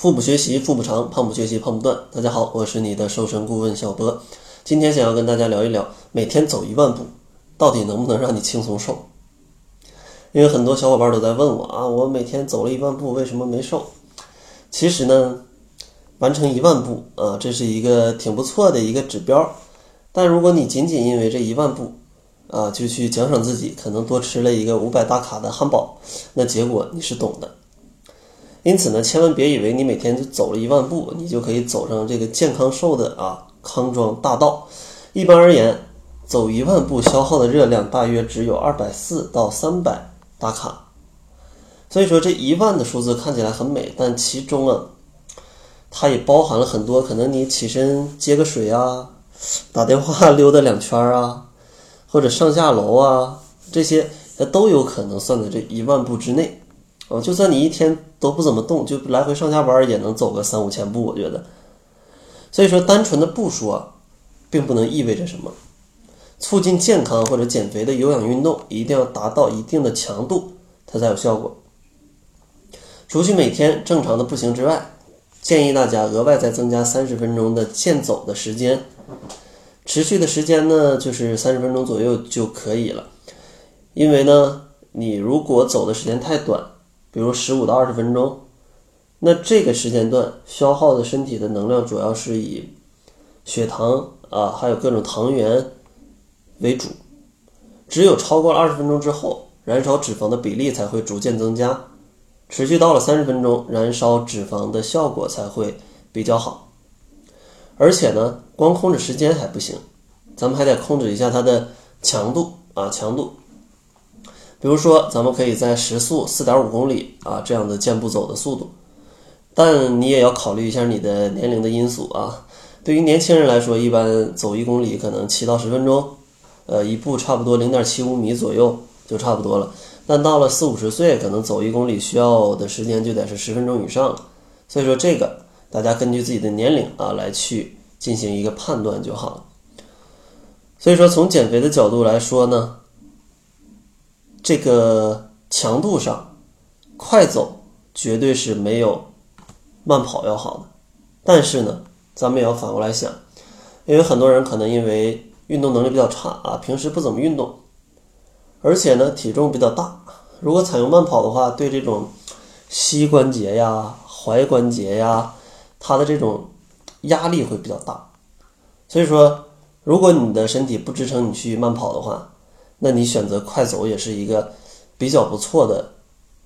腹部学习腹部长，胖不学习胖不断。大家好，我是你的瘦身顾问小博。今天想要跟大家聊一聊，每天走一万步，到底能不能让你轻松瘦？因为很多小伙伴都在问我啊，我每天走了一万步，为什么没瘦？其实呢，完成一万步啊，这是一个挺不错的一个指标。但如果你仅仅因为这一万步啊，就去奖赏自己，可能多吃了一个五百大卡的汉堡，那结果你是懂的。因此呢，千万别以为你每天就走了一万步，你就可以走上这个健康瘦的啊康庄大道。一般而言，走一万步消耗的热量大约只有二百四到三百大卡。所以说，这一万的数字看起来很美，但其中啊，它也包含了很多可能你起身接个水啊，打电话溜达两圈啊，或者上下楼啊，这些它都有可能算在这一万步之内。啊，就算你一天都不怎么动，就来回上下班也能走个三五千步，我觉得。所以说，单纯的步数，并不能意味着什么。促进健康或者减肥的有氧运动，一定要达到一定的强度，它才有效果。除去每天正常的步行之外，建议大家额外再增加三十分钟的健走的时间，持续的时间呢，就是三十分钟左右就可以了。因为呢，你如果走的时间太短，比如十五到二十分钟，那这个时间段消耗的身体的能量主要是以血糖啊，还有各种糖原为主。只有超过了二十分钟之后，燃烧脂肪的比例才会逐渐增加，持续到了三十分钟，燃烧脂肪的效果才会比较好。而且呢，光控制时间还不行，咱们还得控制一下它的强度啊，强度。比如说，咱们可以在时速四点五公里啊这样的健步走的速度，但你也要考虑一下你的年龄的因素啊。对于年轻人来说，一般走一公里可能七到十分钟，呃，一步差不多零点七五米左右就差不多了。但到了四五十岁，可能走一公里需要的时间就得是十分钟以上了。所以说，这个大家根据自己的年龄啊来去进行一个判断就好了。所以说，从减肥的角度来说呢。这个强度上，快走绝对是没有慢跑要好的。但是呢，咱们也要反过来想，因为很多人可能因为运动能力比较差啊，平时不怎么运动，而且呢体重比较大，如果采用慢跑的话，对这种膝关节呀、踝关节呀，它的这种压力会比较大。所以说，如果你的身体不支撑你去慢跑的话，那你选择快走也是一个比较不错的，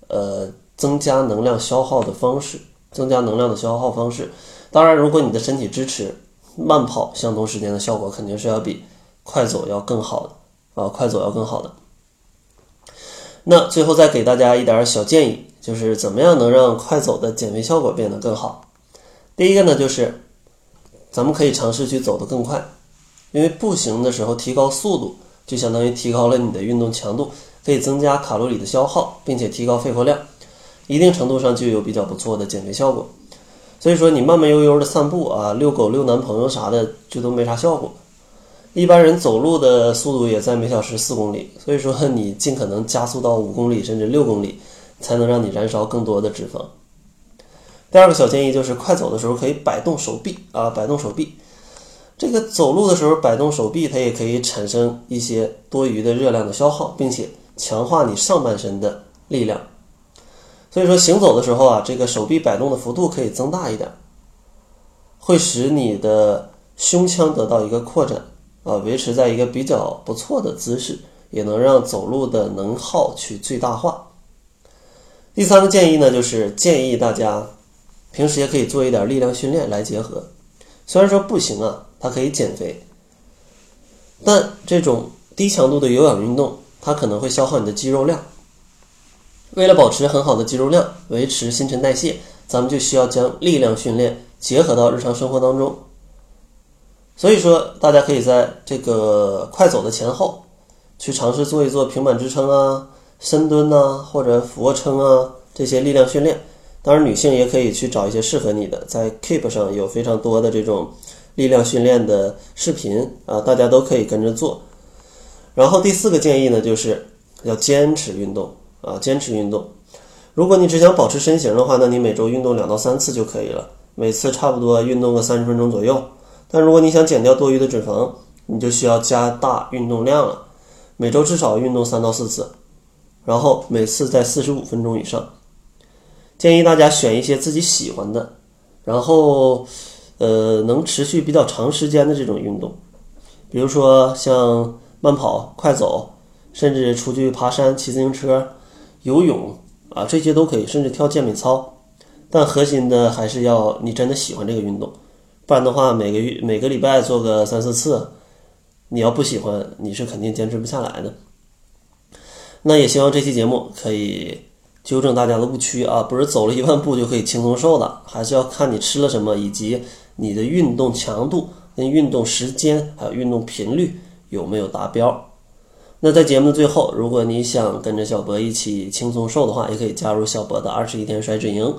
呃，增加能量消耗的方式，增加能量的消耗方式。当然，如果你的身体支持，慢跑相同时间的效果肯定是要比快走要更好的啊，快走要更好的。那最后再给大家一点小建议，就是怎么样能让快走的减肥效果变得更好？第一个呢，就是咱们可以尝试去走得更快，因为步行的时候提高速度。就相当于提高了你的运动强度，可以增加卡路里的消耗，并且提高肺活量，一定程度上就有比较不错的减肥效果。所以说你慢慢悠悠的散步啊，遛狗、遛男朋友啥的，就都没啥效果。一般人走路的速度也在每小时四公里，所以说你尽可能加速到五公里甚至六公里，才能让你燃烧更多的脂肪。第二个小建议就是快走的时候可以摆动手臂啊，摆动手臂。这个走路的时候摆动手臂，它也可以产生一些多余的热量的消耗，并且强化你上半身的力量。所以说行走的时候啊，这个手臂摆动的幅度可以增大一点，会使你的胸腔得到一个扩展啊，维持在一个比较不错的姿势，也能让走路的能耗去最大化。第三个建议呢，就是建议大家平时也可以做一点力量训练来结合。虽然说步行啊。它可以减肥，但这种低强度的有氧运动，它可能会消耗你的肌肉量。为了保持很好的肌肉量，维持新陈代谢，咱们就需要将力量训练结合到日常生活当中。所以说，大家可以在这个快走的前后，去尝试做一做平板支撑啊、深蹲呐，或者俯卧撑啊这些力量训练。当然，女性也可以去找一些适合你的，在 Keep 上有非常多的这种。力量训练的视频啊，大家都可以跟着做。然后第四个建议呢，就是要坚持运动啊，坚持运动。如果你只想保持身形的话，那你每周运动两到三次就可以了，每次差不多运动个三十分钟左右。但如果你想减掉多余的脂肪，你就需要加大运动量了，每周至少运动三到四次，然后每次在四十五分钟以上。建议大家选一些自己喜欢的，然后呃能持续比较长时间的这种运动，比如说像慢跑、快走，甚至出去爬山、骑自行车、游泳啊，这些都可以，甚至跳健美操。但核心的还是要你真的喜欢这个运动，不然的话，每个月每个礼拜做个三四次。你要不喜欢，你是肯定坚持不下来的。那也希望这期节目可以纠正大家的误区啊，不是走了一万步就可以轻松瘦的，还是要看你吃了什么，以及你的运动强度、跟运动时间还有运动频率有没有达标。那在节目的最后，如果你想跟着小博一起轻松瘦的话，也可以加入小博的二十一天甩脂营。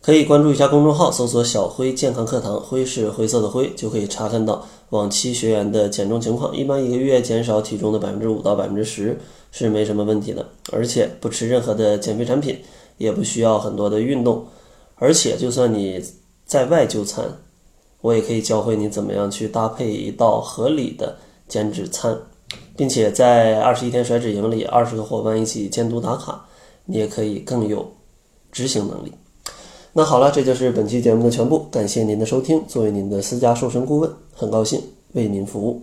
可以关注一下公众号，搜索“小辉健康课堂”，灰是灰色的灰，就可以查看到往期学员的减重情况。一般一个月减少体重的百分之五到百分之十是没什么问题的，而且不吃任何的减肥产品，也不需要很多的运动，而且就算你在外就餐，我也可以教会你怎么样去搭配一道合理的减脂餐，并且在二十一天甩脂营里，二十个伙伴一起监督打卡，你也可以更有执行能力。那好了，这就是本期节目的全部。感谢您的收听。作为您的私家瘦身顾问，很高兴为您服务。